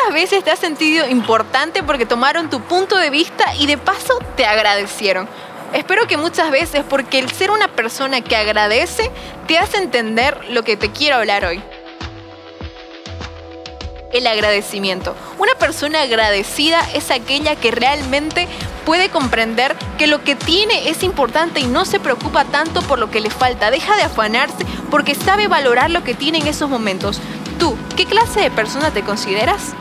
¿Cuántas veces te has sentido importante porque tomaron tu punto de vista y de paso te agradecieron? Espero que muchas veces porque el ser una persona que agradece te hace entender lo que te quiero hablar hoy. El agradecimiento. Una persona agradecida es aquella que realmente puede comprender que lo que tiene es importante y no se preocupa tanto por lo que le falta. Deja de afanarse porque sabe valorar lo que tiene en esos momentos. ¿Tú qué clase de persona te consideras?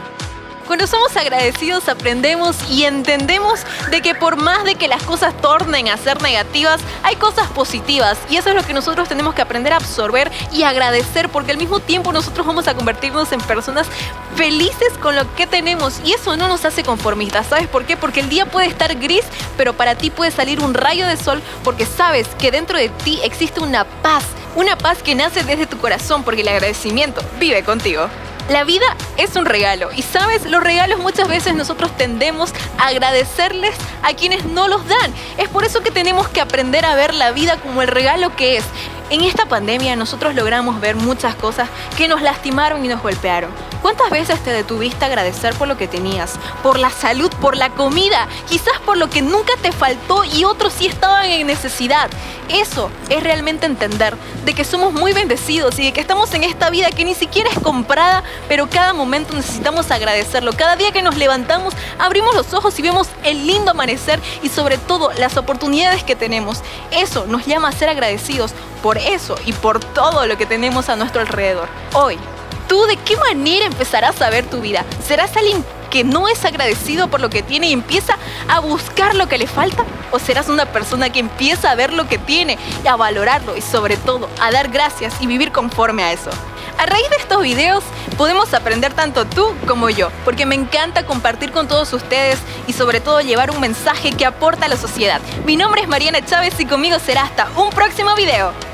Cuando somos agradecidos aprendemos y entendemos de que por más de que las cosas tornen a ser negativas, hay cosas positivas y eso es lo que nosotros tenemos que aprender a absorber y agradecer porque al mismo tiempo nosotros vamos a convertirnos en personas felices con lo que tenemos y eso no nos hace conformistas. ¿Sabes por qué? Porque el día puede estar gris, pero para ti puede salir un rayo de sol porque sabes que dentro de ti existe una paz una paz que nace desde tu corazón porque el agradecimiento vive contigo. La vida es un regalo y sabes, los regalos muchas veces nosotros tendemos a agradecerles a quienes no los dan. Es por eso que tenemos que aprender a ver la vida como el regalo que es. En esta pandemia nosotros logramos ver muchas cosas que nos lastimaron y nos golpearon. ¿Cuántas veces te detuviste a agradecer por lo que tenías? Por la salud, por la comida, quizás por lo que nunca te faltó y otros sí estaban en necesidad. Eso es realmente entender de que somos muy bendecidos y de que estamos en esta vida que ni siquiera es comprada, pero cada momento necesitamos agradecerlo. Cada día que nos levantamos, abrimos los ojos y vemos el lindo amanecer y sobre todo las oportunidades que tenemos. Eso nos llama a ser agradecidos por eso y por todo lo que tenemos a nuestro alrededor. Hoy, ¿tú de qué manera empezarás a ver tu vida? ¿Serás alguien que no es agradecido por lo que tiene y empieza a buscar lo que le falta? ¿O serás una persona que empieza a ver lo que tiene y a valorarlo y sobre todo a dar gracias y vivir conforme a eso? A raíz de estos videos podemos aprender tanto tú como yo, porque me encanta compartir con todos ustedes y sobre todo llevar un mensaje que aporta a la sociedad. Mi nombre es Mariana Chávez y conmigo será hasta un próximo video.